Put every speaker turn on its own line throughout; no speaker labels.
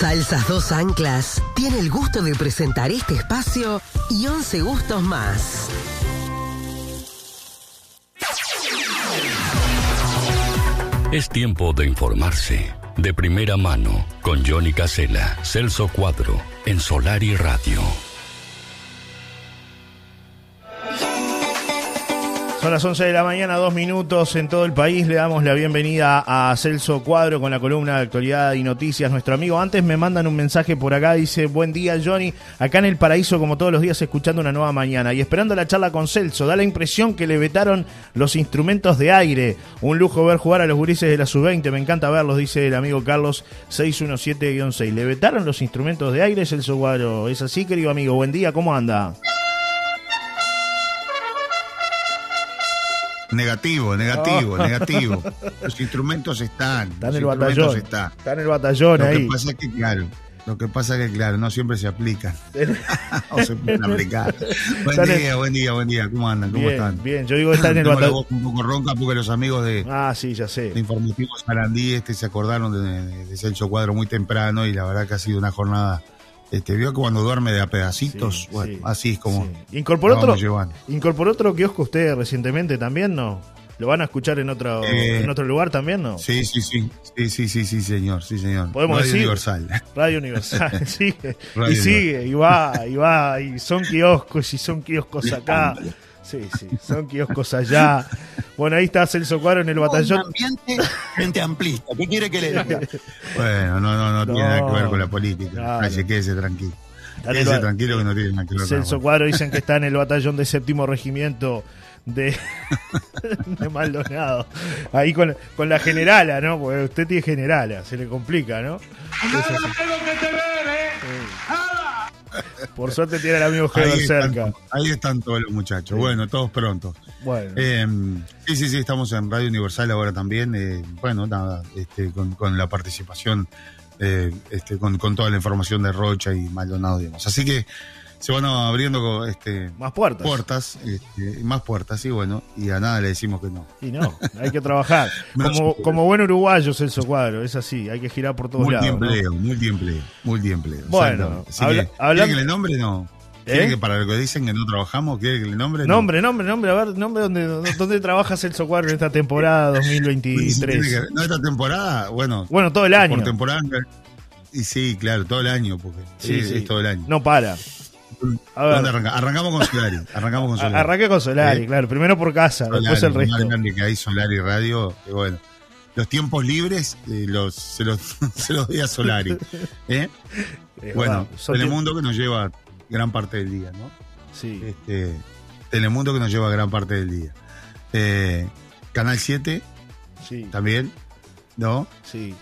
Salsas Dos Anclas tiene el gusto de presentar este espacio y 11 gustos más.
Es tiempo de informarse. De primera mano, con Johnny Casella, Celso Cuadro, en Solar y Radio.
Son las 11 de la mañana, dos minutos en todo el país. Le damos la bienvenida a Celso Cuadro con la columna de actualidad y noticias. Nuestro amigo antes me mandan un mensaje por acá. Dice, buen día Johnny, acá en el paraíso como todos los días escuchando una nueva mañana y esperando la charla con Celso. Da la impresión que le vetaron los instrumentos de aire. Un lujo ver jugar a los gurises de la sub-20. Me encanta verlos, dice el amigo Carlos 617-6. ¿Le vetaron los instrumentos de aire, Celso Cuadro? ¿Es así, querido amigo? Buen día, ¿cómo anda?
Negativo, negativo, negativo. Los instrumentos están.
Está en el batallón.
están.
Está en el batallón
Lo
ahí.
que pasa es que, claro, lo que pasa es que, claro, no siempre se aplican. o se pueden aplicar. Buen
Están en-
día, buen día, buen día. ¿Cómo andan? ¿Cómo
bien,
están?
bien. Yo digo, está en el batallón.
un poco ronca porque los amigos de,
Ah, sí, ya sé.
de Informativos Sarandí este, se acordaron de, de, de Celso Cuadro muy temprano y la verdad que ha sido una jornada. Este, vio que cuando duerme de a pedacitos,
Sí,
bueno,
sí,
así es como.
sí. Incorporó otro, incorporó otro kiosco usted recientemente también, ¿no? ¿Lo van a escuchar en otro,
Eh,
en otro lugar también, no?
Sí, sí, sí, sí, sí, sí, sí, señor, sí, señor.
Podemos
Radio
decir.
Universal.
Radio Universal, sigue.
Radio
y sigue, y va, y va, y son kioscos, y son kioscos acá. Sí, sí, son kioscos allá. Bueno, ahí está Celso Cuadro en el batallón.
ambiente frente amplista. ¿Qué quiere que le diga?
Bueno, no, no, no, tiene nada que ver con la
No,
política.
claro.
Así, quédese tranquilo. Quédese tranquilo que no tiene nada que ver con la
Celso
política.
Cuadro dicen que está en el batallón de séptimo regimiento de, de Maldonado. Ahí con, con la generala, ¿no? Porque usted tiene generala, se le complica, ¿no? Por suerte tiene al amigo
Ahí están,
cerca.
ahí están todos los muchachos. Bueno, todos prontos.
Bueno,
Eh, sí, sí, sí, estamos en Radio Universal ahora también. eh, bueno, nada, este, con, con la participación, eh, este, con, con toda la información de Rocha y Maldonado y demás. Así que se van abriendo este,
más puertas.
puertas, este, más puertas, y bueno, y a nada le decimos que no.
Y no, hay que trabajar. Como, como buen uruguayo, Celso Cuadro, es así, hay que girar por todos lados. ¿no?
Multiempleo, multiempleo, multiempleo.
Bueno, habla-
que, ¿quiere
hablando-
que le nombre no? ¿Quiere
¿Eh?
que para lo que dicen que no trabajamos, quiere que le nombre? No.
Nombre, nombre, nombre, a ver, nombre donde, donde trabaja Celso Cuadro en esta temporada
Pues, Tiene
2023.
que- No, esta temporada, bueno,
Bueno, todo el año.
por temporada. Y sí, claro, todo el año, porque
Sí, sí.
es todo el año.
No para. A ver.
¿Dónde arranca? Arrancamos con Solari. Arrancamos con Solari.
Arranque con Solari,
Eh,
claro. Primero por casa,
Solari,
después el resto.
grande que hay Solari Radio, que bueno. Los tiempos libres eh, los, se, los, se los doy a Solari. ¿eh?
Eh,
Bueno, Telemundo que nos lleva gran parte del día, ¿no?
Sí.
Este, Telemundo que nos lleva gran parte del día. Canal 7
Sí,
también, ¿no?
sí,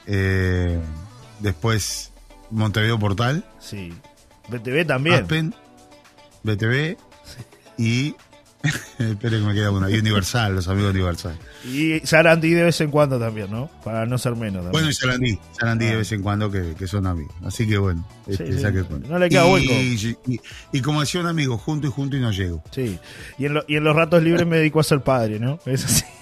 después Montevideo Portal,
sí. BTV también.
Aspen, BTV y. Espere que me queda una. Y Universal, los amigos Universal.
Y Sarandí de vez en cuando también, ¿no? Para no ser menos. también.
Bueno, y Sarandí. Sarandí
Ah.
de vez en cuando que, que son amigos. Así que bueno,
Sí,
este,
sí.
saque cuenta.
No le queda
y,
hueco.
Y, y como decía un amigo, junto y junto y no llego.
Sí. Y en, lo- y en los ratos libres me dedico a ser padre, ¿no? Es así.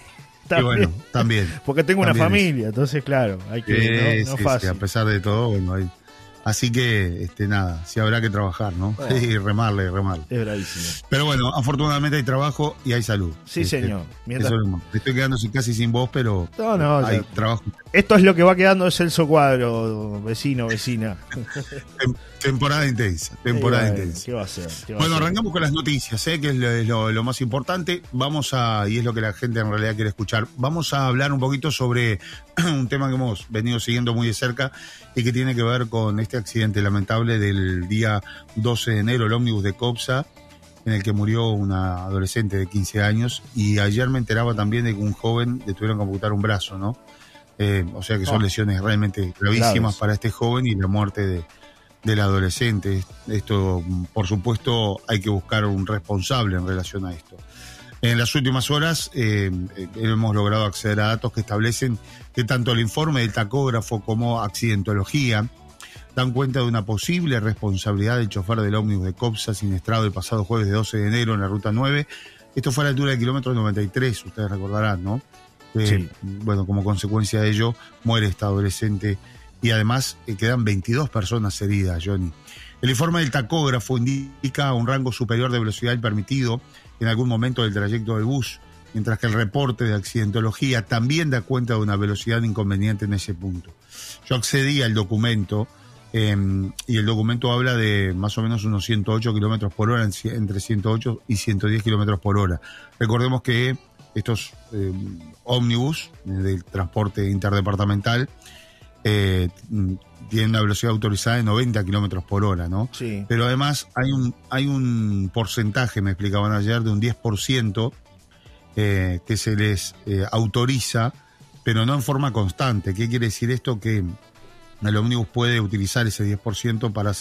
Y bueno, también.
Porque tengo una familia, entonces, claro, hay que.
Sí,
no, no es fácil.
a pesar de todo, bueno, hay- Así que, este, nada, sí habrá que trabajar, ¿no?
Bueno.
Y remarle, remarle.
Es bravísimo.
Pero bueno, afortunadamente hay trabajo y hay salud.
Sí,
Este,
señor. Mientras-
eso. Estoy quedando casi sin voz, pero
No, no,
hay trabajo.
Esto es lo que va quedando de Celso Cuadro, vecino, vecina.
Tem- temporada intensa, temporada intensa.
¿Qué va a a
Bueno, arrancamos con las noticias, ¿eh? que es lo, es lo- lo más importante. Vamos a, y es lo que la gente en realidad quiere escuchar, vamos a hablar un poquito sobre un tema que hemos venido siguiendo muy de cerca y que tiene que ver con este accidente lamentable del día 12 de enero, el ómnibus de Copsa, en el que murió una adolescente de 15 años. Y ayer me enteraba también de que un joven le tuvieron que amputar un brazo, ¿no? Eh, o sea que son
Oh.
lesiones realmente gravísimas
Graves.
para este joven y la muerte de, del adolescente. Esto, por supuesto, hay que buscar un responsable en relación a esto. En las últimas horas eh, eh, hemos logrado acceder a datos que establecen que tanto el informe del tacógrafo como accidentología dan cuenta de una posible responsabilidad del chofer del ómnibus de Copsa siniestrado el pasado jueves de 12 de enero en la ruta 9. Esto fue a la altura del kilómetro 93, ustedes recordarán, ¿no? Eh,
Sí.
Bueno, como consecuencia de ello, muere esta adolescente y además eh, quedan 22 personas heridas, Johnny. El informe del tacógrafo indica un rango superior de velocidad permitido en algún momento del trayecto del bus, mientras que el reporte de accidentología también da cuenta de una velocidad inconveniente en ese punto. Yo accedí al documento em, y el documento habla de más o menos unos 108 kilómetros por hora, entre 108 y 110 kilómetros por hora. Recordemos que estos em, ómnibus eh, del transporte interdepartamental eh, tienen una velocidad autorizada de 90 kilómetros por hora, ¿no?
Sí.
Pero además hay un, hay un porcentaje, me explicaban ayer, de un 10% eh, que se les eh, autoriza, pero no en forma constante. ¿Qué quiere decir esto? Que el ómnibus puede utilizar ese 10% para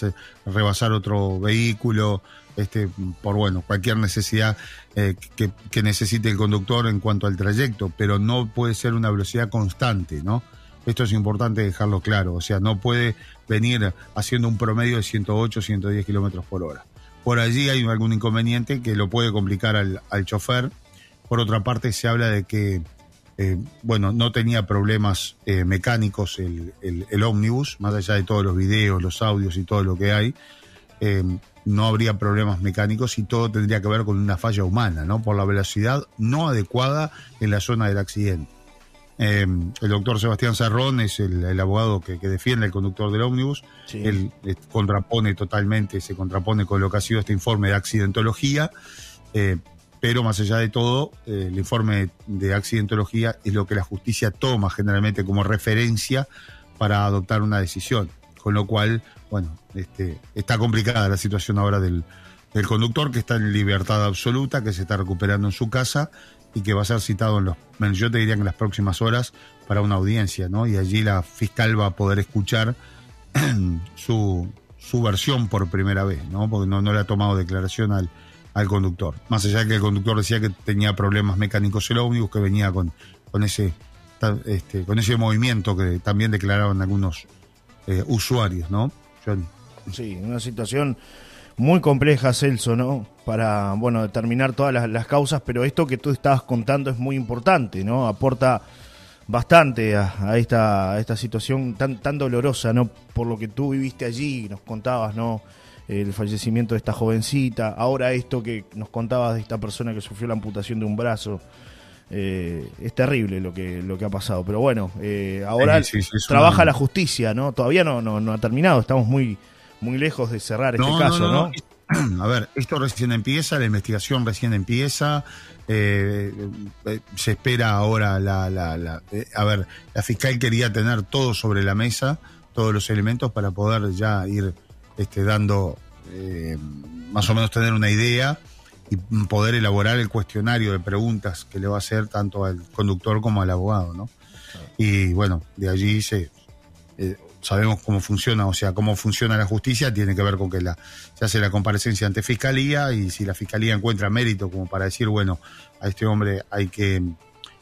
rebasar otro vehículo, este, por bueno, cualquier necesidad eh, que, necesite el conductor en cuanto al trayecto, pero no puede ser una velocidad constante, ¿no? Esto es importante dejarlo claro, o sea, no puede venir haciendo un promedio de 108, 110 kilómetros por hora. Por allí hay algún inconveniente que lo puede complicar al chofer. Por otra parte, se habla de que, eh, bueno, no tenía problemas eh, mecánicos el, el, el, ómnibus, más allá de todos los videos, los audios y todo lo que hay. Eh, no habría problemas mecánicos y todo tendría que ver con una falla humana, ¿no? Por la velocidad no adecuada en la zona del accidente. El doctor Sebastián Sarrón es el, el abogado que, que, defiende al conductor del ómnibus.
Sí.
Él contrapone totalmente, se contrapone con lo que ha sido este informe de accidentología. Pero más allá de todo, eh, el informe de accidentología es lo que la justicia toma generalmente como referencia para adoptar una decisión. Con lo cual, bueno, este, está complicada la situación ahora del, del conductor que está en libertad absoluta, que se está recuperando en su casa y que va a ser citado en los, yo te diría que en las próximas horas para una audiencia, ¿no? Y allí la fiscal va a poder escuchar su, su versión por primera vez, ¿no? Porque no, no le ha tomado declaración al, al conductor. Más allá de que el conductor decía que tenía problemas mecánicos el ómnibus, que venía con, con ese este, con ese movimiento que también declaraban algunos eh, usuarios, ¿no? Johnny.
Sí, una situación muy compleja, Celso, ¿no? Para, bueno, determinar todas las, causas, pero esto que tú estabas contando es muy importante, ¿no? Aporta bastante a, a, esta, a esta situación tan, tan dolorosa, ¿no? Por lo que tú viviste allí, nos contabas, ¿no? El fallecimiento de esta jovencita, ahora esto que nos contabas de esta persona que sufrió la amputación de un brazo. Eh, es terrible lo que lo que ha pasado, pero bueno, eh, ahora sí, sí, sí, trabaja la justicia, ¿no? Todavía no, no, no ha terminado, estamos muy muy lejos de cerrar este caso,
no, ¿no? A ver, esto recién empieza, la investigación recién empieza. Eh, se espera ahora la, la, la a ver, la fiscal quería tener todo sobre la mesa, todos los elementos para poder ya ir este, dando eh, más o menos tener una idea y poder elaborar el cuestionario de preguntas que le va a hacer tanto al conductor como al abogado, ¿no? Y bueno, de allí se eh, sabemos cómo funciona, o sea, cómo funciona la justicia, tiene que ver con que la, se hace la comparecencia ante fiscalía y si la fiscalía encuentra mérito como para decir, bueno, a este hombre hay que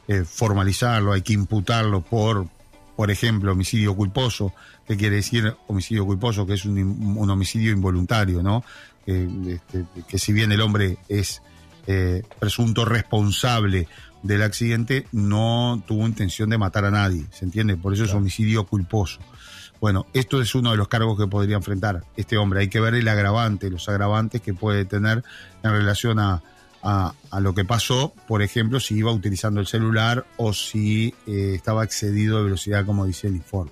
eh, formalizarlo, hay que imputarlo por, por ejemplo, homicidio culposo, que quiere decir homicidio culposo, que es un, un homicidio involuntario, ¿no? Eh, este, que si bien el hombre es eh, presunto responsable del accidente, no tuvo intención de matar a nadie, ¿se entiende? Por eso claro. es homicidio culposo. Bueno, esto es uno de los cargos que podría enfrentar este hombre. Hay que ver el agravante, los agravantes que puede tener en relación a, a, a lo que pasó, por ejemplo, si iba utilizando el celular o si eh, estaba excedido de velocidad, como dice el informe.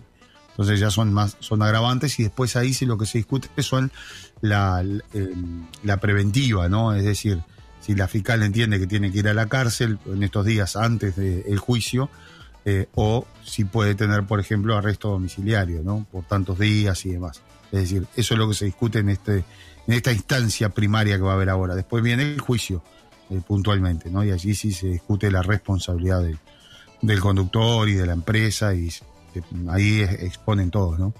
Entonces ya son más, son agravantes y después ahí sí lo que se discute son la, la, la preventiva, ¿no? Es decir, si la fiscal entiende que tiene que ir a la cárcel en estos días antes del juicio, eh, o si puede tener, por ejemplo, arresto domiciliario, ¿no? Por tantos días y demás. Es decir, eso es lo que se discute en, este, en esta instancia primaria que va a haber ahora. Después viene el juicio, eh, puntualmente, ¿no? Y allí sí se discute la responsabilidad de, del conductor y de la empresa, y eh, ahí exponen todos, ¿no?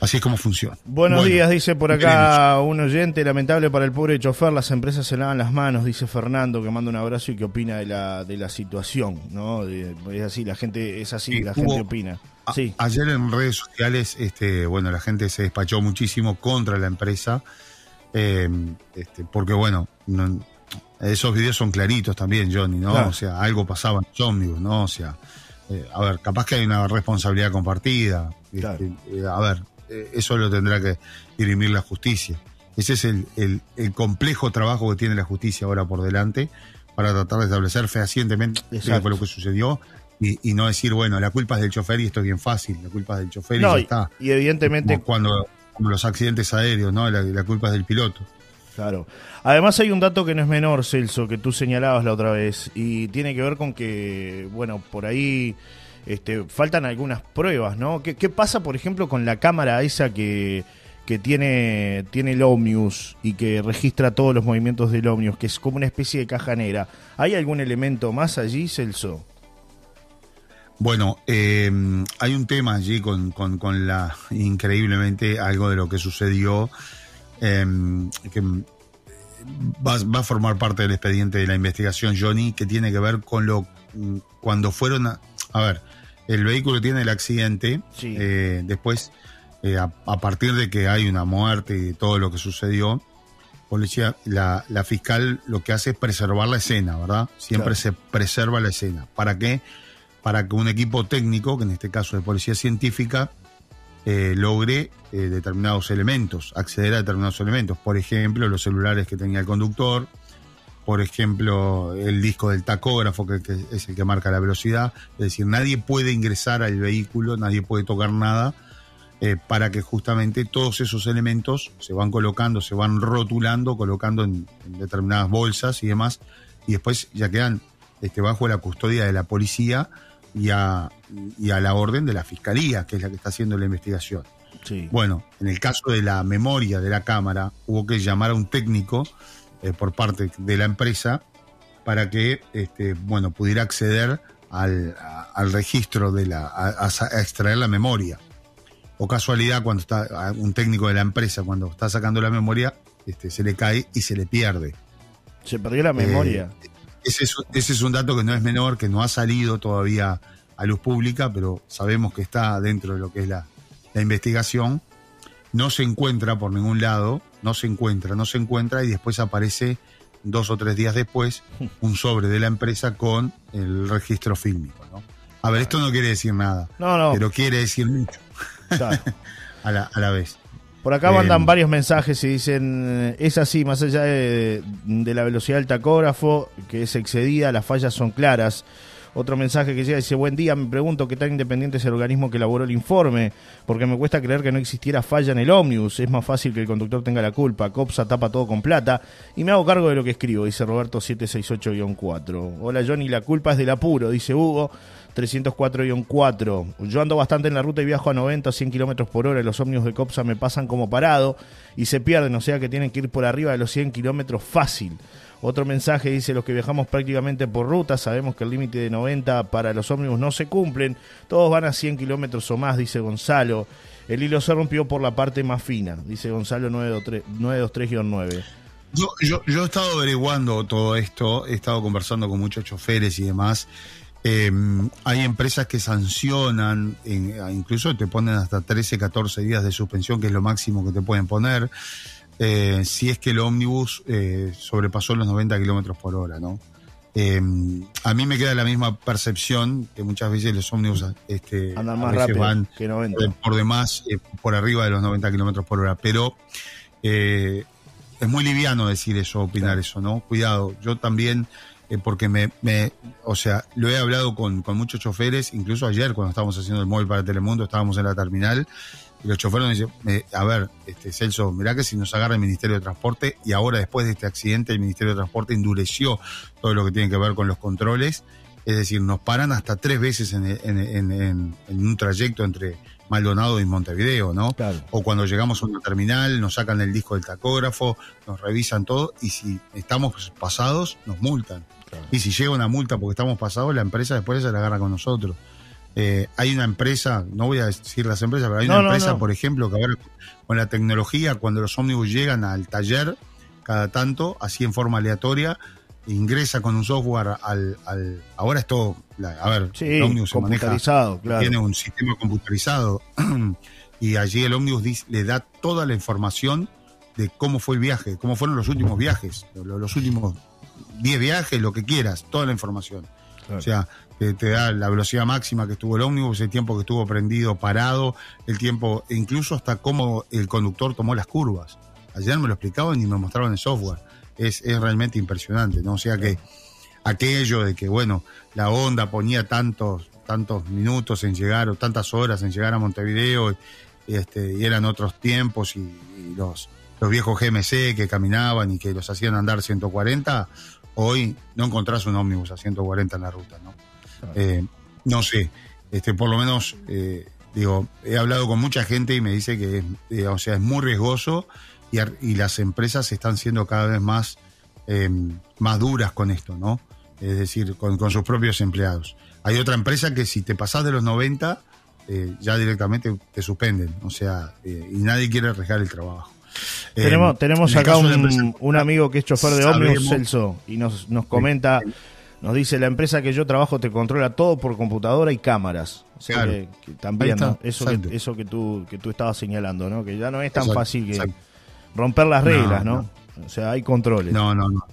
Así es como funciona.
Buenos bueno, días, dice por acá un oyente, lamentable para el pobre chofer, las empresas se lavan las manos, dice Fernando, que manda un abrazo y que opina de la, de la situación, ¿no? De, es así, la gente, es así, sí, la gente opina.
A,
sí.
Ayer en redes sociales, este, bueno, la gente se despachó muchísimo contra la empresa, eh, este, porque bueno, no, esos videos son claritos también, Johnny, ¿no? Claro. O sea, algo pasaba en los ómnibus, ¿no? O sea, eh, a ver, capaz que hay una responsabilidad compartida. Este, eh, a ver, eh, eso lo tendrá que dirimir la justicia. Ese es el, el, el, complejo trabajo que tiene la justicia ahora por delante para tratar de establecer fehacientemente lo que sucedió y, y, no decir, bueno, la culpa es del chofer y esto es bien fácil, la culpa es del chofer y ya está.
Y evidentemente...
Como cuando como los accidentes aéreos, ¿no? La, la culpa es del piloto.
Claro. Además hay un dato que no es menor, Celso, que tú señalabas la otra vez, y tiene que ver con que, bueno, por ahí este, faltan algunas pruebas, ¿no? ¿Qué, ¿Qué, pasa, por ejemplo, con la cámara esa que, que tiene, tiene el Omnius y que registra todos los movimientos del Omnius, que es como una especie de caja negra? ¿Hay algún elemento más allí, Celso?
Bueno, eh, hay un tema allí con, con, con, la, increíblemente, algo de lo que sucedió, eh, que va, va, a formar parte del expediente de la investigación, Johnny, que tiene que ver con lo, cuando fueron, a, a ver, el vehículo tiene el accidente,
sí.
eh, después, eh, a, a, partir de que hay una muerte y todo lo que sucedió, policía, la, la fiscal lo que hace es preservar la escena, ¿verdad? Siempre claro. se preserva la escena. ¿Para qué? para que un equipo técnico, que en este caso de policía científica, eh, logre eh, determinados elementos, acceder a determinados elementos. Por ejemplo, los celulares que tenía el conductor, por ejemplo, el disco del tacógrafo, que, es el que marca la velocidad. Es decir, nadie puede ingresar al vehículo, nadie puede tocar nada, eh, para que justamente todos esos elementos se van colocando, se van rotulando, colocando en, en determinadas bolsas y demás, y después ya quedan este, bajo la custodia de la policía y a, y a la orden de la fiscalía, que es la que está haciendo la investigación.
Sí.
Bueno, en el caso de la memoria de la cámara, hubo que llamar a un técnico eh, por parte de la empresa para que este, bueno, pudiera acceder al, a, al registro de la, a, a, extraer la memoria. O casualidad, cuando está un técnico de la empresa, cuando está sacando la memoria, este, se le cae y se le pierde.
Se perdió la memoria.
Eh, ese es, ese es, un dato que no es menor, que no ha salido todavía a luz pública, pero sabemos que está dentro de lo que es la, la, investigación. No se encuentra por ningún lado, no se encuentra, no se encuentra y después aparece dos o tres días después un sobre de la empresa con el registro fílmico. ¿no? A ver, esto no quiere decir nada,
no, no.
pero quiere decir mucho claro. a, la, a la vez.
Por acá mandan eh, varios mensajes y dicen, es así, más allá de, de, la velocidad del tacógrafo, que es excedida, las fallas son claras. Otro mensaje que llega dice, buen día, me pregunto qué tan independiente es el organismo que elaboró el informe, porque me cuesta creer que no existiera falla en el ómnibus, es más fácil que el conductor tenga la culpa, COPSA tapa todo con plata, y me hago cargo de lo que escribo, dice Roberto 768-4. Hola Johnny, la culpa es del apuro, dice Hugo. 304-4. Yo ando bastante en la ruta y viajo a 90 100 kilómetros por hora. Los ómnibus de COPSA me pasan como parado y se pierden, o sea que tienen que ir por arriba de los 100 kilómetros fácil. Otro mensaje dice: Los que viajamos prácticamente por ruta, sabemos que el límite de 90 para los ómnibus no se cumplen. Todos van a 100 kilómetros o más, dice Gonzalo. El hilo se rompió por la parte más fina, dice Gonzalo 923-9.
Yo, yo, yo he estado averiguando todo esto, he estado conversando con muchos choferes y demás. Eh, hay empresas que sancionan, incluso te ponen hasta 13, 14 días de suspensión, que es lo máximo que te pueden poner, eh, si es que el ómnibus eh, sobrepasó los 90 kilómetros por hora, ¿no? Eh, a mí me queda la misma percepción que muchas veces los ómnibus este,
Andan más rápido
van
que 90.
por demás eh, por arriba de los 90 kilómetros por hora, pero eh, es muy liviano decir eso, opinar claro. eso, ¿no? Cuidado, yo también eh, porque me, me, o sea, lo he hablado con, con, muchos choferes, incluso ayer cuando estábamos haciendo el móvil para Telemundo, estábamos en la terminal, y los choferes me dicen, eh, a ver, este Celso, mirá que si nos agarra el Ministerio de Transporte, y ahora después de este accidente, el Ministerio de Transporte endureció todo lo que tiene que ver con los controles, es decir, nos paran hasta tres veces en, en, en, en un trayecto entre Maldonado y Montevideo, ¿no?
Claro.
O cuando llegamos a una terminal, nos sacan el disco del tacógrafo, nos revisan todo, y si estamos pasados, nos multan. Claro. Y si llega una multa porque estamos pasados, la empresa después se la agarra con nosotros. Eh, hay una empresa, no voy a decir las empresas, pero hay
no,
una empresa,
no,
por ejemplo, que a ver, con la tecnología, cuando los ómnibus llegan al taller, cada tanto, así en forma aleatoria, ingresa con un software al. al ahora es todo. A ver,
sí,
el ómnibus
se maneja. Claro.
Tiene un sistema computarizado. y allí el ómnibus le da toda la información de cómo fue el viaje, cómo fueron los últimos viajes, los, los últimos 10 viajes, lo que quieras, toda la información. O sea, te, te da la velocidad máxima que estuvo el ómnibus, el tiempo que estuvo prendido, parado, el tiempo, e incluso hasta cómo el conductor tomó las curvas. Ayer me lo explicaban y me mostraban el software. Es, es realmente impresionante, ¿no? O sea que aquello de que, bueno, la onda ponía tantos, tantos minutos en llegar o tantas horas en llegar a Montevideo y, este, y eran otros tiempos y, y los, los viejos GMC que caminaban y que los hacían andar 140, hoy no encontrás un ómnibus a 140 en la ruta, ¿no? Eh, no sé, este, por lo menos, eh, digo, he hablado con mucha gente y me dice que es, eh, o sea, es muy riesgoso y, y las empresas están siendo cada vez más, eh, más duras con esto, ¿no? Es decir, con, con sus propios empleados. Hay otra empresa que si te pasás de los 90, eh, ya directamente te suspenden, o sea, y nadie quiere arriesgar el trabajo. Eh,
Tenemos, tenemos acá un,
empresa-
un amigo que es chofer de ómnibus, Celso, y nos, nos comenta, nos dice, la empresa que yo trabajo te controla todo por computadora y cámaras. O sea
Claro.
que, que también,
Ahí está,
¿no? Eso, que, eso que tú que tú estabas señalando, ¿no? Que ya no es tan
Exacto,
fácil que
exacto.
romper las reglas, ¿no?
no.
O sea, hay controles.
No, no, no.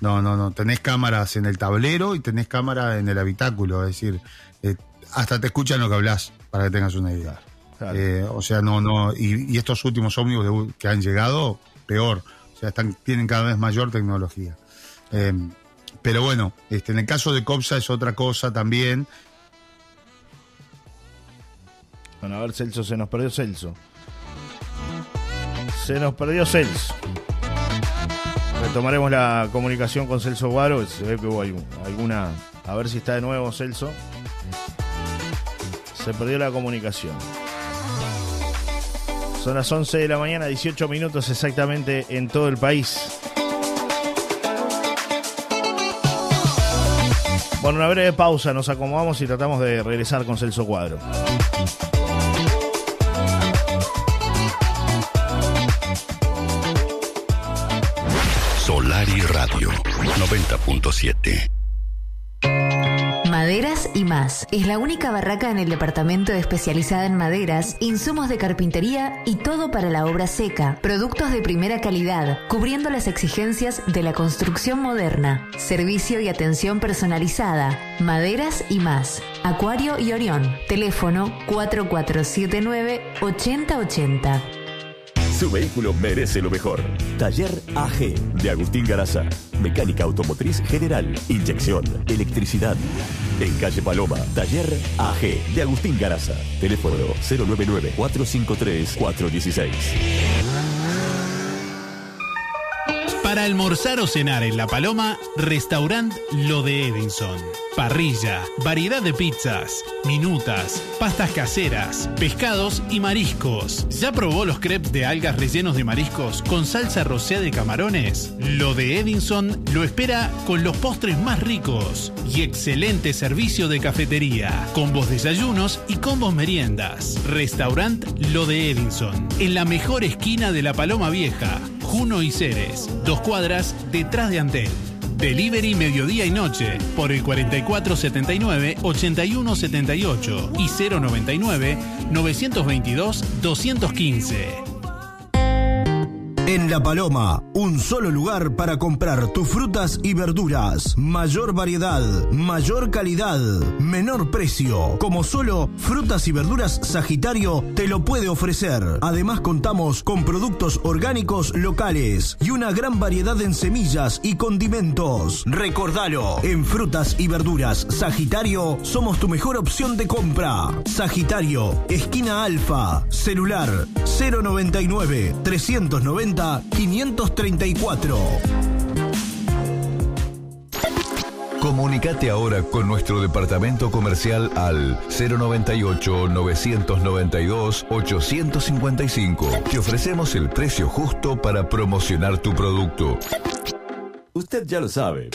No, no, no. Tenés cámaras en el tablero y tenés cámara en el habitáculo. Es decir, eh, hasta te escuchan lo que hablas, para que tengas una idea.
Claro.
Eh, o sea, no, no. Y, y estos últimos ómnibus que han llegado, peor. O sea, están, tienen cada vez mayor tecnología. Eh, pero bueno, este, en el caso de COPSA es otra cosa también.
Bueno, a ver, Celso, se nos perdió Celso. Se nos perdió Celso. Retomaremos la comunicación con Celso Guaro. Se ve que hubo alguna. A ver si está de nuevo Celso. Se perdió la comunicación. Son las 11 de la mañana, 18 minutos exactamente en todo el país. Bueno, una breve pausa, nos acomodamos y tratamos de regresar con Celso Cuadro.
Solar y Radio 90.7.
Más. Es la única barraca en el departamento especializada en maderas, insumos de carpintería y todo para la obra seca. Productos de primera calidad, cubriendo las exigencias de la construcción moderna. Servicio y atención personalizada. Maderas y más. Acuario y Orión. Teléfono 4479-8080.
Su vehículo merece lo mejor. Taller AG de Agustín Garaza. Mecánica automotriz general, inyección, electricidad. En calle Paloma, Taller AG de Agustín Garaza. Teléfono 099-453-416.
Para almorzar o cenar en La Paloma, restaurant Lo de Edinson. Parrilla, variedad de pizzas, minutas, pastas caseras, pescados y mariscos. ¿Ya probó los crepes de algas rellenos de mariscos con salsa rosé de camarones? Lo de Edinson lo espera con los postres más ricos y excelente servicio de cafetería, combos desayunos y combos meriendas. Restaurant Lo de Edinson, en la mejor esquina de La Paloma Vieja, Juno y Ceres, dos cuadras detrás de Antel. Delivery mediodía y noche por el 4479-8178 y 099-922-215.
En La Paloma, un solo lugar para comprar tus frutas y verduras. Mayor variedad, mayor calidad, menor precio. Como solo Frutas y Verduras Sagitario te lo puede ofrecer. Además contamos con productos orgánicos locales y una gran variedad en semillas y condimentos. Recordalo, en Frutas y Verduras Sagitario somos tu mejor opción de compra. Sagitario, esquina Alfa, celular 099 390 534.
Comunicate ahora con nuestro departamento comercial al 098-992-855. Te ofrecemos el precio justo para promocionar tu producto.
Usted ya lo sabe.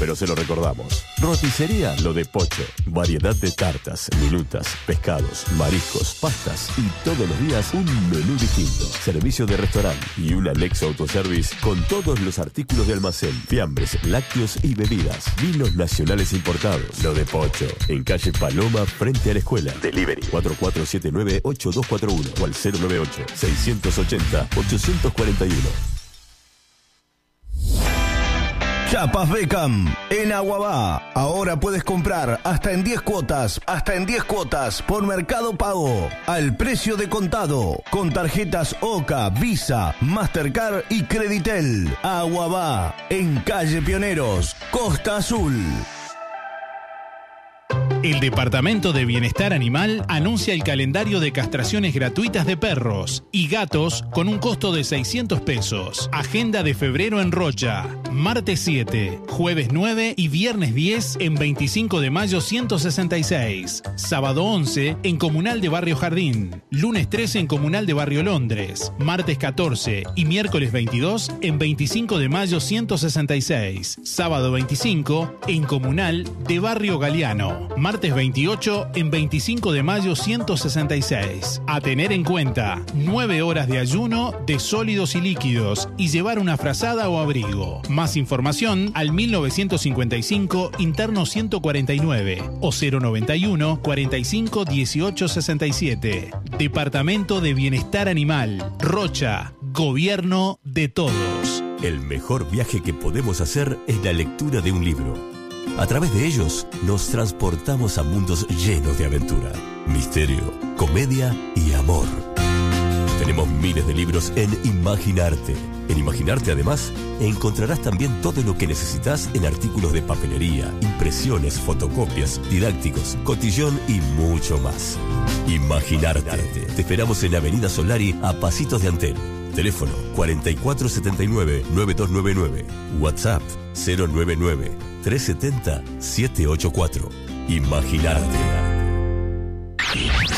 Pero se lo recordamos. Roticería Lo de Pocho. Variedad de tartas, minutas, pescados, mariscos, pastas y todos los días un menú distinto. Servicio de restaurante y un Alexa Autoservice con todos los artículos de almacén, fiambres, lácteos y bebidas. Vinos nacionales importados. Lo de Pocho. En calle Paloma, frente a la escuela. Delivery 4479-8241 o al 098-680-841.
Chapas Beckham en Aguabá. Ahora puedes comprar hasta en 10 cuotas, hasta en 10 cuotas por Mercado Pago, al precio de contado, con tarjetas OCA, Visa, Mastercard y Creditel. Aguabá, en calle Pioneros, Costa Azul.
El Departamento de Bienestar Animal anuncia el calendario de castraciones gratuitas de perros y gatos con un costo de 600 pesos. Agenda de febrero en Rocha. Martes 7, jueves 9 y viernes 10 en 25 de mayo 166. Sábado 11 en Comunal de Barrio Jardín. Lunes 13 en Comunal de Barrio Londres. Martes 14 y miércoles 22 en 25 de mayo 166. Sábado 25 en Comunal de Barrio Galeano. 28 en 25 de mayo 166. A tener en cuenta, 9 horas de ayuno de sólidos y líquidos y llevar una frazada o abrigo. Más información al 1955 interno 149 o 091 45 18 67. Departamento de Bienestar Animal. Rocha. Gobierno de todos.
El mejor viaje que podemos hacer es la lectura de un libro. A través de ellos nos transportamos a mundos llenos de aventura, misterio, comedia y amor. Tenemos miles de libros en Imaginarte. En Imaginarte además encontrarás también todo lo que necesitas en artículos de papelería, impresiones, fotocopias, didácticos, cotillón y mucho más. Imaginarte. Te esperamos en Avenida Solari a Pasitos de Antel. Teléfono 4479-9299. WhatsApp 099-370-784. Imaginarte.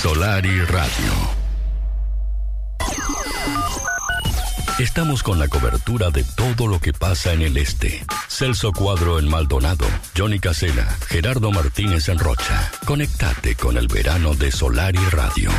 Solari Radio. Estamos con la cobertura de todo lo que pasa en el este. Celso Cuadro en Maldonado, Johnny Casela, Gerardo Martínez en Rocha. Conectate con el verano de Solari Radio.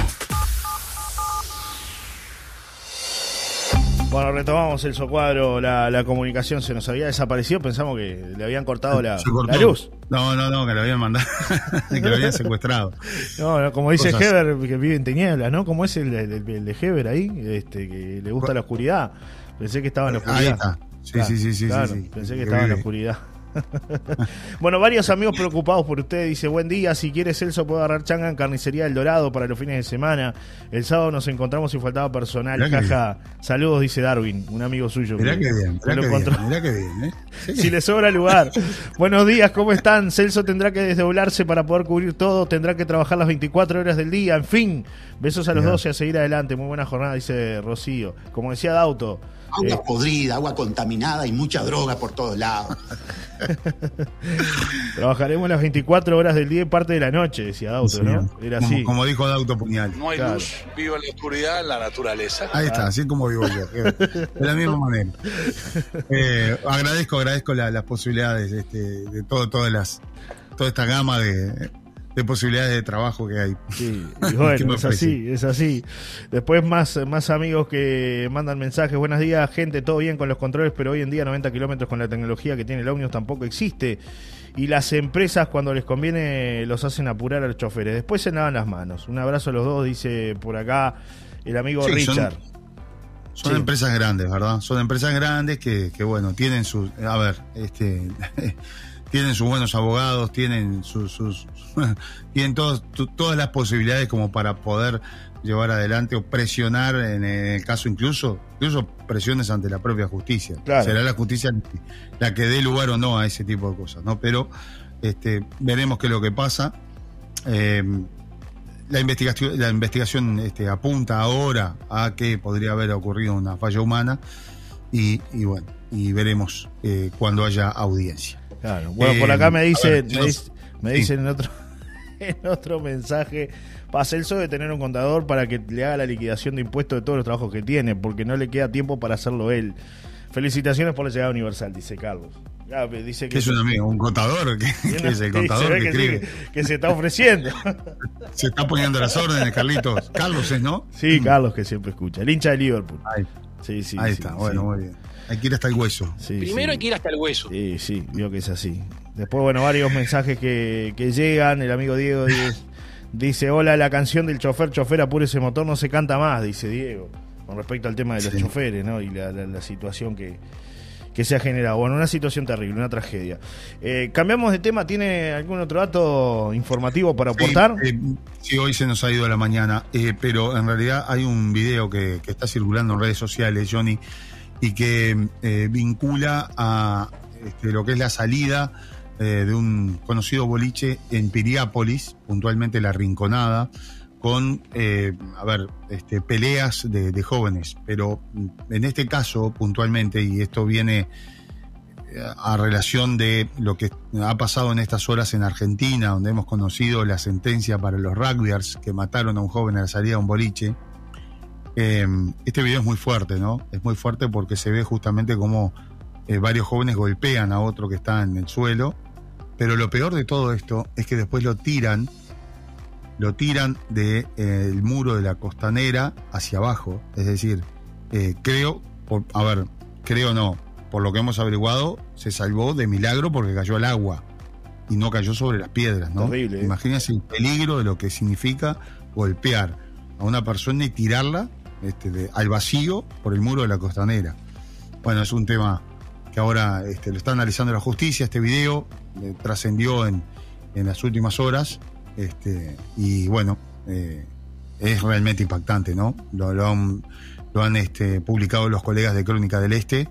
Bueno, retomamos el socuadro, la, la comunicación se nos había desaparecido, pensamos que le habían cortado la, luz.
No, no, no, que lo habían mandado, que lo habían secuestrado.
No, no, como dice
Cosas.
Heber, que vive en tinieblas, ¿no? Como es el, el- el de Heber ahí, este, que le gusta la oscuridad. Pensé que estaba en la
Ahí
oscuridad.
está. Sí,
Claro,
sí, sí, sí,
claro,
sí, sí.
Pensé que
Que
estaba en la oscuridad. bueno, varios amigos preocupados por usted. Dice, buen día, si quiere Celso puedo agarrar changa en Carnicería El Dorado para los fines de semana. El sábado nos encontramos y faltaba personal.
Mirá
Jaja. Saludos, dice Darwin, un amigo suyo.
Mirá
que-
que bien, mirá que bien, mirá que bien, ¿eh? Sí.
Si le sobra lugar. Buenos días, ¿cómo están? Celso tendrá que desdoblarse para poder cubrir todo, tendrá que trabajar las 24 horas del día, en fin. Besos a los
Mirá.
dos y a seguir adelante. Muy buena jornada, dice Rocío. Como decía Dauto.
Agua
eh,
podrida, agua contaminada y mucha droga por todos lados.
trabajaremos las 24 horas del día y parte de la noche, decía Dauto,
Sí,
¿no? Era
como,
así.
como dijo Dauto Puñal.
No hay
Claro.
luz, vivo en la oscuridad, en la naturaleza.
Ahí está, así como vivo yo. eh, De la misma manera. Eh, agradezco, agradezco la- las posibilidades este, de todo, todas las, toda esta gama de, de posibilidades de trabajo que hay.
Sí, y bueno, es así, es así. Después más, más amigos que mandan mensajes. Buenos días, gente, todo bien con los controles, pero hoy en día 90 kilómetros con la tecnología que tiene el Omnius tampoco existe. Y las empresas cuando les conviene los hacen apurar a los choferes. Después se lavan las manos. Un abrazo a los dos, dice por acá el amigo
Sí, son-
Richard.
Son
Sí.
empresas grandes, ¿verdad? Son empresas grandes que, que bueno, tienen sus, a ver, este, tienen sus buenos abogados, tienen sus, sus tienen todos- todas las posibilidades como para poder llevar adelante o presionar, en el caso incluso, incluso presiones ante la propia justicia.
Claro.
Será la justicia la que dé lugar o no a ese tipo de cosas, ¿no? Pero este, veremos qué es lo que pasa. Eh, la investigación, la investigación este, apunta ahora a que podría haber ocurrido una falla humana y, y bueno, y veremos eh, cuando haya audiencia.
Claro. Bueno,
Eh,
por acá me
a
dice,
ver,
me, dice- me
sí.
dicen en otro, en otro mensaje, para Celso de tener un contador para que le haga la liquidación de impuestos de todos los trabajos que tiene, porque no le queda tiempo para hacerlo él. Felicitaciones por la llegada universal, dice Carlos. Ah, dice que
¿Qué es un amigo? ¿Un contador? ¿Qué, qué es el contador que
que,
escribe?
que- que se está ofreciendo.
Se está poniendo las órdenes, Carlitos. Carlos es, ¿no?
Sí, Carlos que siempre escucha. El hincha de Liverpool.
Ahí,
Sí, sí.
ahí
sí,
está,
sí.
bueno, muy bien. Hay que ir hasta el hueso.
Sí,
Primero
sí.
hay que ir hasta el hueso.
Sí, sí, vio que es así. Después, bueno, varios mensajes que, que llegan. El amigo Diego dice, dice, hola, la canción del chofer, chofer, apure ese motor, no se canta más, dice Diego. Con respecto al tema de los
Sí.
choferes, ¿no? Y la, la- la situación que, que se ha generado. Bueno, una situación terrible, una tragedia. Eh, cambiamos de tema, ¿tiene algún otro dato informativo para aportar?
Sí, eh, sí, hoy se nos ha ido a la mañana, eh, pero en realidad hay un video que, que está circulando en redes sociales, Johnny, y que eh, vincula a este, lo que es la salida de un conocido boliche en Piriápolis, puntualmente La Rinconada, con, eh, a ver, este, peleas de, de jóvenes. Pero mm, en este caso, puntualmente, y esto viene eh, a relación de lo que ha pasado en estas horas en Argentina, donde hemos conocido la sentencia para los rugbyers que mataron a un joven a la salida de un boliche. Eh, este video es muy fuerte, ¿no? Es muy fuerte porque se ve justamente como eh, varios jóvenes golpean a otro que está en el suelo. Pero lo peor de todo esto es que después lo tiran, lo tiran del de, eh, muro de la costanera hacia abajo. Es decir, eh, creo, por, a ver, creo no, por lo que hemos averiguado, se salvó de milagro porque cayó al agua y no cayó sobre las piedras, ¿no?
Terrible, ¿eh?
Imagínense el peligro de lo que significa golpear a una persona y tirarla este, de, al vacío por el muro de la costanera. Bueno, es un tema que ahora este, lo está analizando la justicia, este video eh, trascendió en, en, las últimas horas este, y bueno, eh, es realmente impactante, ¿no? Lo, han, lo han este, publicado los colegas de Crónica del Este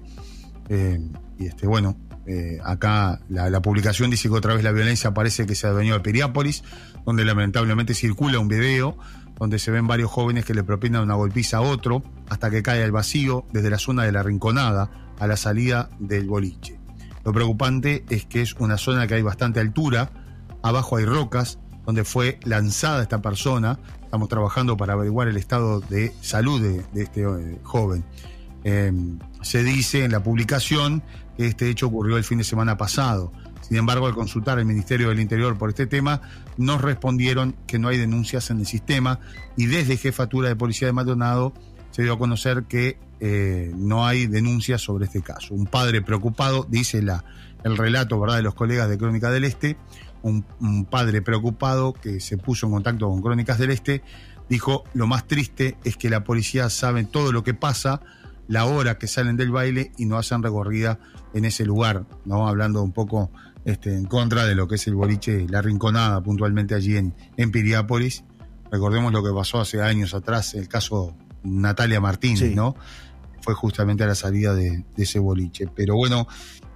eh, y este, bueno, eh, acá la, publicación dice que otra vez la violencia parece que se venido de Piriápolis, donde lamentablemente circula un video donde se ven varios jóvenes que le propinan una golpiza a otro hasta que cae al vacío desde la zona de la Rinconada a la salida del boliche. Lo preocupante es que es una zona que hay bastante altura, abajo hay rocas, donde fue lanzada esta persona. Estamos trabajando para averiguar el estado de salud de, este eh, joven. Eh, se dice en la publicación que este hecho ocurrió el fin de semana pasado. Sin embargo, al consultar al Ministerio del Interior por este tema, nos respondieron que no hay denuncias en el sistema y desde Jefatura de Policía de Maldonado se dio a conocer que eh, no hay denuncias sobre este caso. Un padre preocupado, dice la, el relato ¿verdad? de los colegas de Crónica del Este, un, un padre preocupado que se puso en contacto con Crónicas del Este, dijo, lo más triste es que la policía sabe todo lo que pasa, la hora que salen del baile y no hacen recorrida en ese lugar, ¿no? Hablando un poco este, en contra de lo que es el boliche La Rinconada, puntualmente allí en, en Piriápolis. Recordemos lo que pasó hace años atrás, el caso Natalia Martínez, sí. ¿no? Fue justamente a la salida de, de ese boliche. Pero bueno,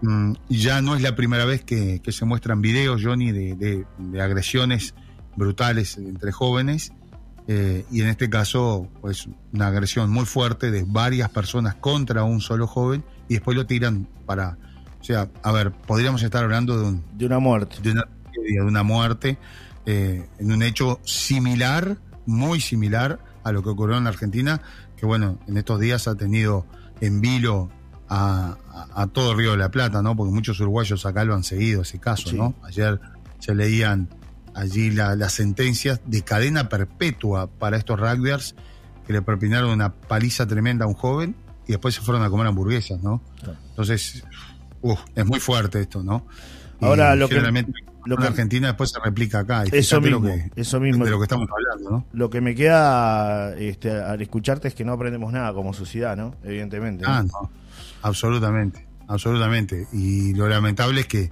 mmm, ya no es la primera vez que, que se muestran videos, Johnny, de, de, de, agresiones brutales entre jóvenes. Eh, y en este caso, pues una agresión muy fuerte de varias personas contra un solo joven y después lo tiran para. O sea, a ver, podríamos estar hablando de, un,
de una muerte.
De una, de una muerte eh, en un hecho similar, muy similar a lo que ocurrió en Argentina, que bueno, en estos días ha tenido en vilo a, a, a, todo Río de la Plata, ¿no? Porque muchos uruguayos acá lo han seguido ese caso, sí. ¿no? Ayer se leían allí las la sentencias de cadena perpetua para estos rugbyers que le propinaron una paliza tremenda a un joven y después se fueron a comer hamburguesas, ¿no? Entonces, uf, es muy fuerte esto, ¿no?
Ahora, y lo que,
lo que en Argentina después se replica acá.
Y eso mismo,
lo que,
eso mismo.
De lo que estamos hablando, ¿no?
Lo que me queda este, al escucharte es que no aprendemos nada como sociedad, ¿no? Evidentemente.
Ah, no. Absolutamente, absolutamente. Y lo lamentable es que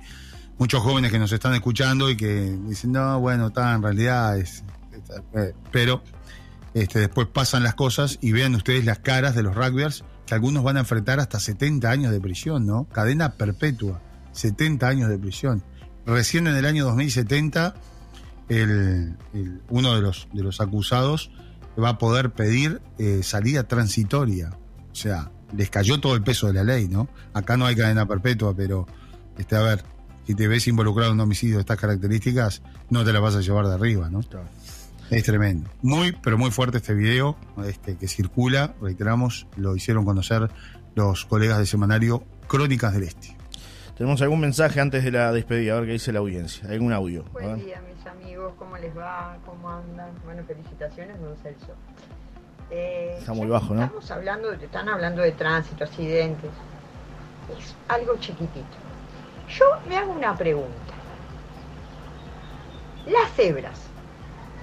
muchos jóvenes que nos están escuchando y que dicen, no, bueno, está, en realidad es... Eh, pero este, después pasan las cosas y vean ustedes las caras de los rugbyers que algunos van a enfrentar hasta 70 años de prisión, ¿no? Cadena perpetua, 70 años de prisión. Recién en el año 2070, el, el, uno de los, de los acusados va a poder pedir eh, salida transitoria. O sea, les cayó todo el peso de la ley, ¿no? Acá no hay cadena perpetua, pero, este, a ver, si te ves involucrado en un homicidio de estas características, no te la vas a llevar de arriba, ¿no? Claro. Es tremendo. Muy, pero muy fuerte este video este, que circula, reiteramos, lo hicieron conocer los colegas del semanario Crónicas del Este.
Tenemos algún mensaje antes de la despedida, a ver qué dice la audiencia, algún audio.
Buen día, mis amigos, ¿cómo les va? ¿Cómo andan? Bueno, felicitaciones, don Celso.
Eh, Está muy bajo, ¿no?
Estamos hablando, están hablando de tránsito, accidentes. Es algo chiquitito. Yo me hago una pregunta. Las cebras,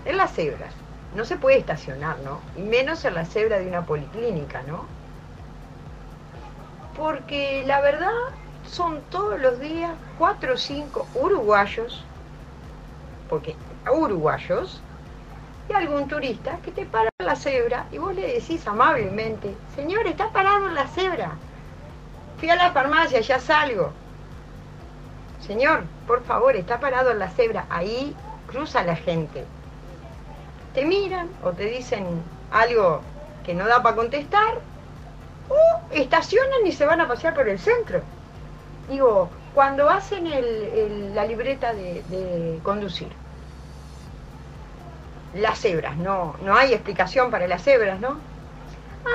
en las cebras, no se puede estacionar, ¿no? Y menos en la cebra de una policlínica, ¿no? porque la verdad son todos los días cuatro o cinco uruguayos, porque uruguayos, y algún turista que te para la cebra y vos le decís amablemente, señor, está parado en la cebra. Fui a la farmacia, ya salgo. Señor, por favor, está parado en la cebra. Ahí cruza la gente. Te miran o te dicen algo que no da para contestar o estacionan y se van a pasear por el centro. Digo, cuando hacen el- el- la libreta de, de conducir, las cebras, no, no hay explicación para las cebras, ¿no?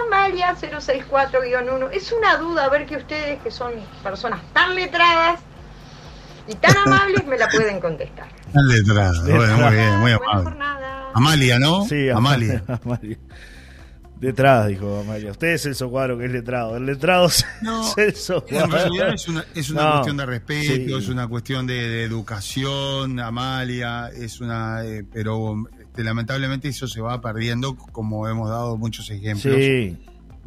Amalia 064-1, es una duda a ver que ustedes, que son personas tan letradas y tan amables, me la pueden contestar.
Tan letrada. Bueno, muy bien, muy amable. Amalia, ¿no?
Sí,
Amalia.
Amalia. Detrás, dijo Amalia. Usted es Celso Cuadro, que es letrado. El letrado es
No,
Celso
En
Cuadro.
realidad es una, es una
No,
cuestión de respeto,
sí.
es una cuestión de, de educación, Amalia, es una, eh, pero este, lamentablemente eso se va perdiendo, como hemos dado muchos ejemplos.
Sí.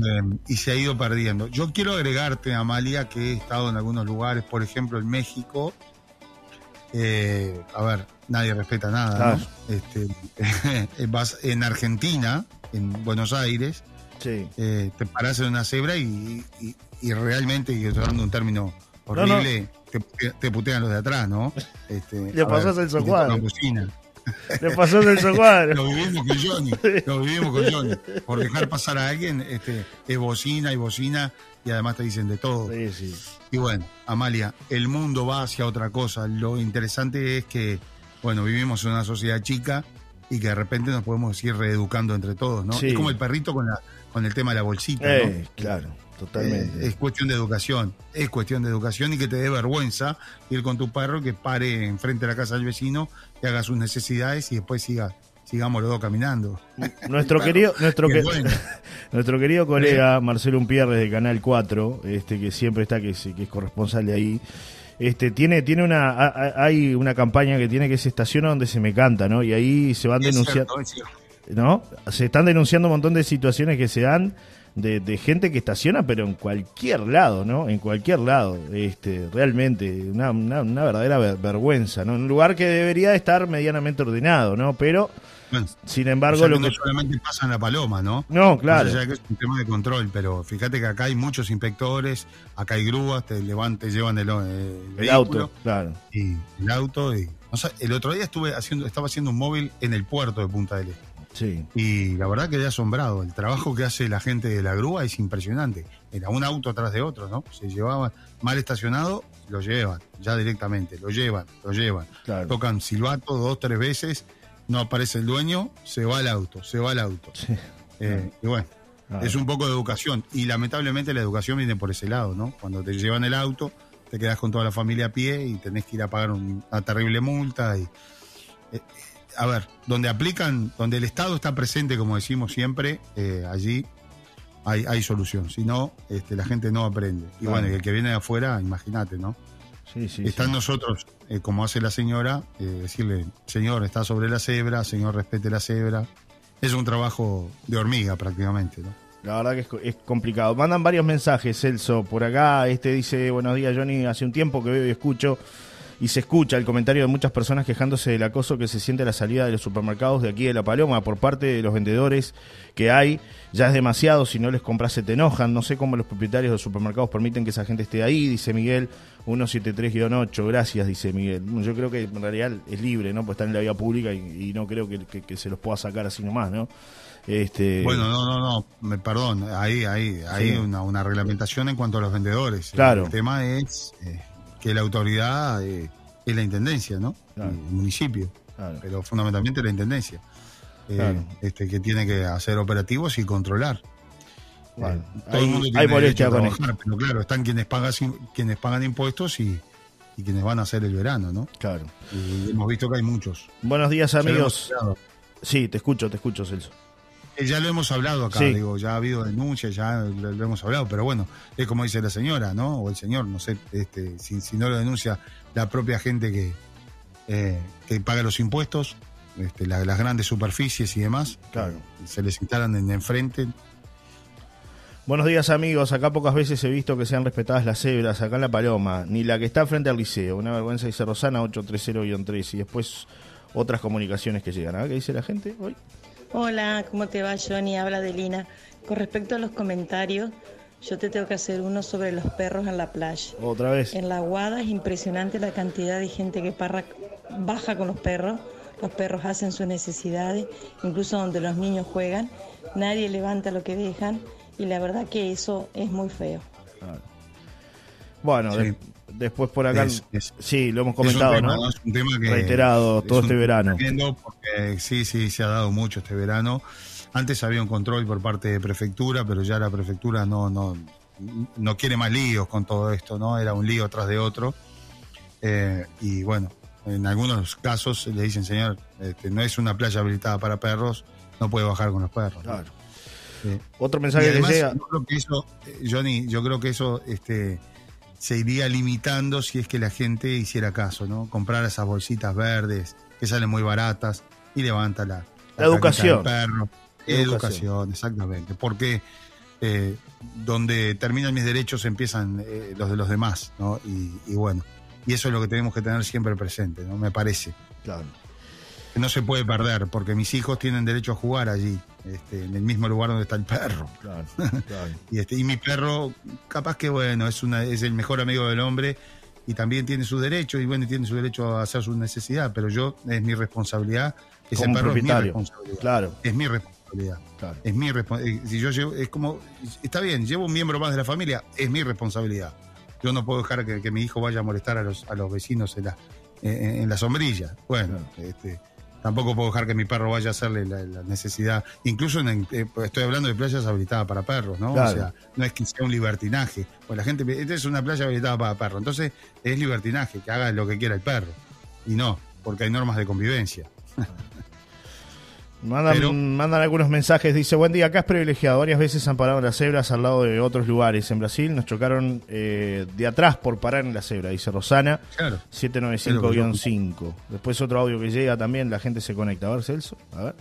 Eh, y se ha ido perdiendo. Yo quiero agregarte, Amalia, que he estado en algunos lugares, por ejemplo en México. Eh, a ver, nadie respeta nada.
Claro.
¿no? Este, vas en Argentina, en Buenos Aires,
Sí.
eh, te parás en una cebra y, y- y realmente, y estoy dando un término
No, no.
horrible, Te, pute- te putean los de atrás, ¿no? Este,
Le
a
pasó
ver,
a Celso
y te
Cuadro.
tocan bocina.
Le pasó a Celso Cuadro.
Lo vivimos con Johnny, lo vivimos con Johnny. Por dejar pasar a alguien, este, es bocina y bocina, y además te dicen de todo.
Sí, sí.
Y bueno, Amalia, el mundo va hacia otra cosa. Lo interesante es que, bueno, vivimos en una sociedad chica y que de repente nos podemos ir reeducando entre todos, ¿no?
Sí.
Es como el perrito con, la, con el tema de la bolsita,
Eh,
¿no?
claro, totalmente.
Eh, es cuestión de educación, es cuestión de educación y que te dé vergüenza ir con tu perro que pare enfrente de la casa del vecino, que haga sus necesidades y después siga, sigamos los dos caminando.
Nuestro querido, nuestro,
qué
que-
bueno.
nuestro querido colega Marcelo Umpierres de Canal 4, este que siempre está, que es, que es corresponsal de ahí, este tiene, tiene una, ha- ha- hay una campaña que tiene que se estaciona donde se me canta, ¿no? Y ahí se van
Es
denunciando,
es.
¿no? Se están denunciando un montón de situaciones que se dan de, de gente que estaciona, pero en cualquier lado, ¿no? En cualquier lado, este, realmente, una, una, una verdadera ver- vergüenza, ¿no? Un lugar que debería estar medianamente ordenado, ¿no? Pero, Sin
o
embargo,
sea
lo
que no solamente pasa en la paloma, ¿no?
No, claro.
Allá de que es un tema de control, pero fíjate que acá hay muchos inspectores, acá hay grúas, te levantan, te llevan el,
El
vehículo
auto, claro.
y el auto y o sea, el otro día estuve haciendo, estaba haciendo un móvil en el puerto de Punta del Este.
Sí.
Y la verdad quedé asombrado. El trabajo que hace la gente de la grúa es impresionante. Era un auto atrás de otro, ¿no? Se llevaban mal estacionado, lo llevan, ya directamente, lo llevan, lo llevan.
Claro.
Tocan silbato dos, tres veces, no aparece el dueño, se va el auto, se va el auto.
Sí.
Eh, y bueno,
Ah.
es un poco de educación. Y lamentablemente la educación viene por ese lado, ¿no? Cuando te llevan el auto, te quedas con toda la familia a pie y tenés que ir a pagar un- una terrible multa. Y, eh, a ver, donde aplican, donde el Estado está presente, como decimos siempre, eh, allí hay, hay solución. Si no, este, la gente no aprende. Y
Claro.
bueno, y el que viene de afuera, imagínate, ¿no?
Sí, sí,
Está en
sí.
nosotros, eh, como hace la señora, eh, decirle, señor, está sobre la cebra, señor, respete la cebra. Es un trabajo de hormiga prácticamente, ¿no?
La verdad que es, co- es complicado. Mandan varios mensajes, Celso. Por acá, este dice, buenos días, Johnny. Hace un tiempo que veo y escucho y se escucha el comentario de muchas personas quejándose del acoso que se siente a la salida de los supermercados de aquí de La Paloma por parte de los vendedores que hay. Ya es demasiado, si no les compras se te enojan. No sé cómo los propietarios de los supermercados permiten que esa gente esté ahí, dice Miguel 173-8. Gracias, dice Miguel. Yo creo que en realidad es libre, ¿no? Pues está en la vía pública y, y no creo que, que- que se los pueda sacar así nomás, ¿no? Este,
Bueno, no, no, no, me, perdón, hay, hay, hay
Sí.
una, una reglamentación en cuanto a los vendedores.
Claro.
El tema es eh, que la autoridad eh, es la intendencia, ¿no?
Claro.
El municipio,
Claro.
pero fundamentalmente la intendencia. Eh,
Claro.
este, que tiene que hacer operativos y controlar.
Bueno,
Eh, todo
hay-
el mundo
hay
tiene
molestia
derecho a
con
trabajar, pero claro, están quienes pagan, quienes pagan impuestos y, y quienes van a hacer el verano, ¿no?
Claro.
Y hemos visto que hay muchos.
Buenos días, amigos. Sí, te escucho, te escucho, Celso.
Ya lo hemos hablado acá,
Sí.
digo, ya ha habido denuncias, ya lo, lo hemos hablado, pero bueno, es como dice la señora, ¿no? O el señor, no sé, este, si, si no lo denuncia la propia gente que, eh, que paga los impuestos, este, la- las grandes superficies y demás,
Claro.
eh, se les instalan en enfrente.
Buenos días amigos, acá pocas veces he visto que sean respetadas las cebras, acá en La Paloma, ni la que está frente al liceo, una vergüenza dice Rosana 830-3 y después otras comunicaciones que llegan. ¿A ¿Qué dice la gente hoy?
Hola, ¿cómo te va Johnny? Habla de Lina. Con respecto a los comentarios, yo te tengo que hacer uno sobre los perros en la playa.
Otra vez.
En la Guada es impresionante la cantidad de gente que parra, baja con los perros. Los perros hacen sus necesidades, incluso donde los niños juegan. Nadie levanta lo que dejan y la verdad que eso es muy feo.
Bueno,
Sí.
de- después por acá,
Es- es-
sí, lo hemos
Es un
comentado,
tema,
¿no?
Es un tema que.
Reiterado todo este verano.
Porque sí, sí, se ha dado mucho este verano. Antes había un control por parte de prefectura, pero ya la prefectura no, no, no quiere más líos con todo esto, ¿no? Era un lío tras de otro. Eh, y bueno, en algunos casos le dicen, señor, este, no es una playa habilitada para perros, no puede bajar con los perros. ¿no?
Claro.
Sí.
Otro mensaje que llega.
yo creo que eso, eh, Johnny, yo creo que eso este, se iría limitando si es que la gente hiciera caso, ¿no? Comprar esas bolsitas verdes que salen muy baratas y levanta la,
La educación.
caquita del perro.
La
Educación.
educación.
exactamente. Porque eh, donde terminan mis derechos empiezan eh, los de los demás, ¿no? Y, y bueno, y eso es lo que tenemos que tener siempre presente, ¿no? Me parece.
Claro.
Que no se puede perder, porque mis hijos tienen derecho a jugar allí, este, en el mismo lugar donde está el perro.
Claro, claro.
Y, este, y mi perro, capaz que bueno, es, una, es el mejor amigo del hombre y también tiene su derecho, y bueno, tiene su derecho a hacer su necesidad, pero yo, es mi responsabilidad, ese
Como
perro es mi responsabilidad.
Claro.
Es mi responsabilidad.
Claro.
Es mi responsabilidad. Si yo llevo, es como, está bien, llevo un miembro más de la familia, es mi responsabilidad. Yo no puedo dejar que, que mi hijo vaya a molestar a los, a los vecinos en la, en, en la sombrilla. Bueno, este, tampoco puedo dejar que mi perro vaya a hacerle la, la necesidad. Incluso en, eh, estoy hablando de playas habilitadas para perros, ¿no?
Claro.
O sea, no es que sea un libertinaje. Pues la gente, esta es una playa habilitada para perros. Entonces es libertinaje, que haga lo que quiera el perro. Y no, porque hay normas de convivencia.
Mandan,
Pero-
mandan algunos mensajes, dice, buen día, acá es privilegiado, varias veces han parado en las cebras al lado de otros lugares. En Brasil nos chocaron eh, de atrás por parar en la cebra, dice Rosana,
Claro.
795-5. Después otro audio que llega también, la gente se conecta. A ver, Celso, a ver.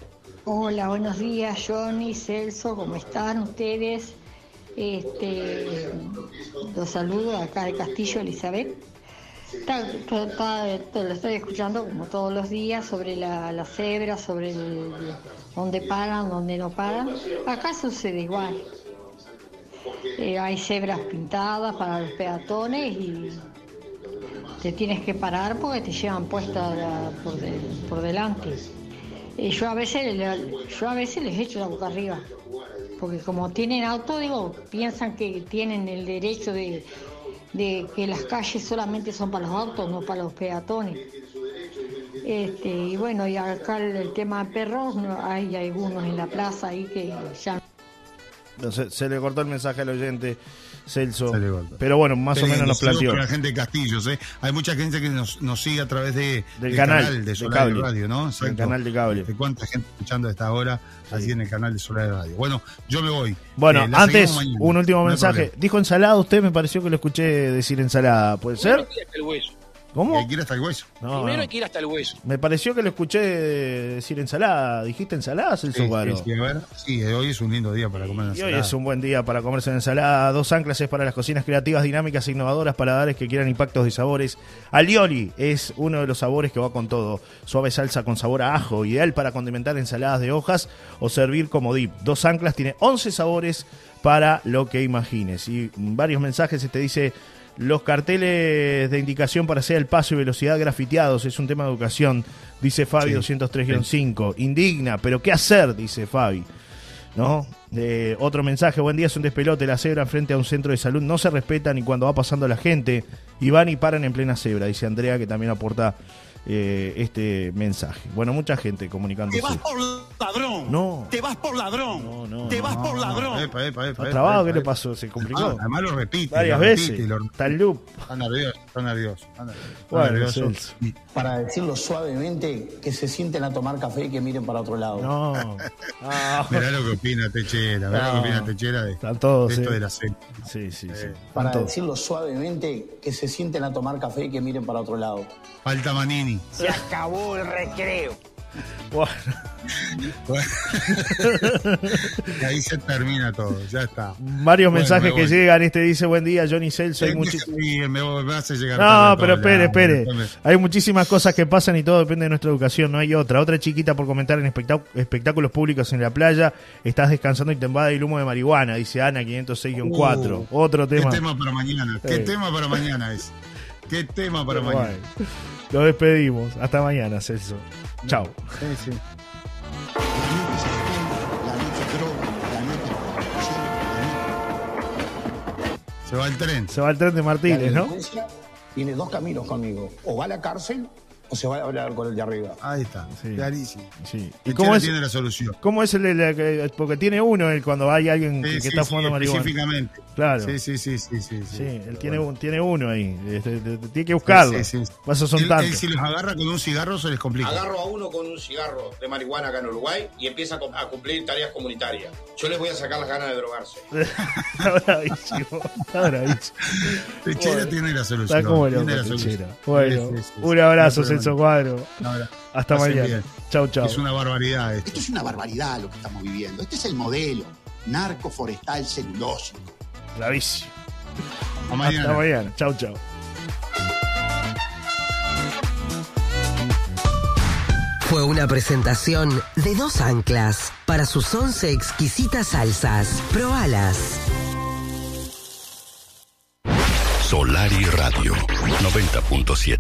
Hola, buenos días, Johnny, Celso, ¿cómo están ustedes? Este, los saludo acá de Castillo, Elizabeth. Está- está- está- te lo estoy escuchando como todos los días sobre la, la cebra, sobre el, dónde paran, dónde no paran. Acá sucede igual. Eh, hay cebras pintadas para los peatones y te tienes que parar porque te llevan puesta por, por delante. Eh, yo a veces yo a veces les echo la boca arriba porque como tienen auto digo piensan que tienen el derecho de, de que las calles solamente son para los autos no para los peatones. Este y bueno y acá el, tema de perros no, hay algunos en la plaza ahí que ya
se, se le cortó el mensaje al oyente, Celso. Pero bueno, más o
Qué
menos nos planteó.
la gente de Castillos, ¿eh? Hay mucha gente que nos, nos sigue a través de,
Del canal,
de
de
Solar
cable.
Radio, ¿no?
Del canal de cable.
De cuánta gente escuchando a esta hora así en el canal de Solar Radio. Bueno, yo me voy.
Bueno,
Eh,
antes, un último
No
mensaje.
problema.
Dijo ensalada, usted me pareció que lo escuché decir ensalada. ¿Puede ser?
Ir hasta el hueso.
¿Cómo?
Hay que ir hasta el hueso.
No,
Primero
no.
hay que ir hasta el hueso.
Me pareció que lo escuché decir ensalada. ¿Dijiste ensalada, Celso
Sí,
Guaro?
sí, sí, a ver. Sí, hoy es un lindo día para comer
Y hoy
ensalada.
es un buen día para comerse una ensalada. Dos anclas es para las cocinas creativas, dinámicas e innovadoras, paladares que quieran impactos de sabores. Alioli es uno de los sabores que va con todo. Suave salsa con sabor a ajo, ideal para condimentar ensaladas de hojas o servir como dip. Dos anclas tiene 11 sabores para lo que imagines. Y varios mensajes te dice... Los carteles de indicación para hacer el paso y velocidad grafiteados es un tema de educación, dice Fabi
Sí.
203-5. Indigna, pero ¿qué hacer? Dice Fabi. ¿no? Eh, otro mensaje, buen día, es un despelote, la cebra frente a un centro de salud no se respeta ni cuando va pasando la gente y van y paran en plena cebra, dice Andrea que también aporta eh, este mensaje. Bueno, mucha gente comunicándose.
Te vas por ladrón.
No.
Te vas por ladrón.
No, no,
Te vas por ladrón.
Epa, epa, epa,
¿Qué le pasó? ¿Se complicó?
Ah, además lo repite.
Varias
lo repite,
veces.
lo-
Está el loop.
Está nervioso, está nervioso. Está nervioso. está
Bueno,
nervioso.
Celso.
Y-
Para decirlo suavemente, que se sienten a tomar café y que miren para otro lado.
No. Ah.
Mirá lo que opina Techera, mirá lo que
No.
opina Techera de,
Están todos,
de esto
eh.
de la cena.
Sí, sí, sí.
Para
todos.
decirlo suavemente, que se sienten a tomar café y que miren para otro lado.
Falta Manini.
Se acabó el recreo.
Bueno.
y ahí se termina todo, ya está.
Varios
Bueno,
mensajes
me
que llegan. Este dice: Buen día, Johnny Celso. Hay muchis-
sí, me, me hace llegar
No, pero espere, espere. Hay muchísimas cosas que pasan y todo depende de nuestra educación, no hay otra. Otra chiquita por comentar en espectá- espectáculos públicos en la playa. Estás descansando y te embada el humo de marihuana, dice Ana 506-4.
Uh,
Otro tema.
¿Qué tema para mañana? ¿Qué
Sí.
tema para mañana es? ¿Qué tema para mañana?
Bueno, Lo despedimos. Hasta mañana, Celso. Chao.
Sí, sí. Se va el tren.
Se va el tren de Martínez, ¿no?
tiene dos caminos conmigo. O va a la cárcel o se va a hablar con el de arriba.
Ahí está, clarísimo.
Sí.
¿Y
¿Y cómo es,
tiene la solución?
cómo es el Porque tiene uno el cuando hay alguien
Sí,
que,
sí,
está
sí,
fumando marihuana.
específicamente.
Claro.
Sí, sí, sí, sí, sí.
Sí, él tiene, un, tiene uno ahí. Este, te- te- tiene que buscarlo.
Sí, sí, sí.
Pasos son
Él- él si los agarra con un cigarro se les complica.
Agarro a uno con un cigarro de marihuana acá en Uruguay y empieza a, cum- a cumplir tareas comunitarias. Yo les voy a sacar las ganas de drogarse.
Está bravísimo. Está bravísimo.
Techera
Bueno,
tiene la solución.
Está como loco,
tiene la
Techera.
solución.
Bueno,
Sí, sí, sí,
un abrazo,
No
Cuadro. Hasta
Pasen
mañana.
bien.
Chau, chau.
Es una barbaridad esto.
Esto es una barbaridad lo que estamos viviendo. Este es el modelo narco forestal celulósico.
Bravísimo.
A mañana.
Hasta mañana. Chau, chau.
Fue una presentación de dos anclas para sus 11 exquisitas salsas. Probalas.
Solar y Radio 90.7.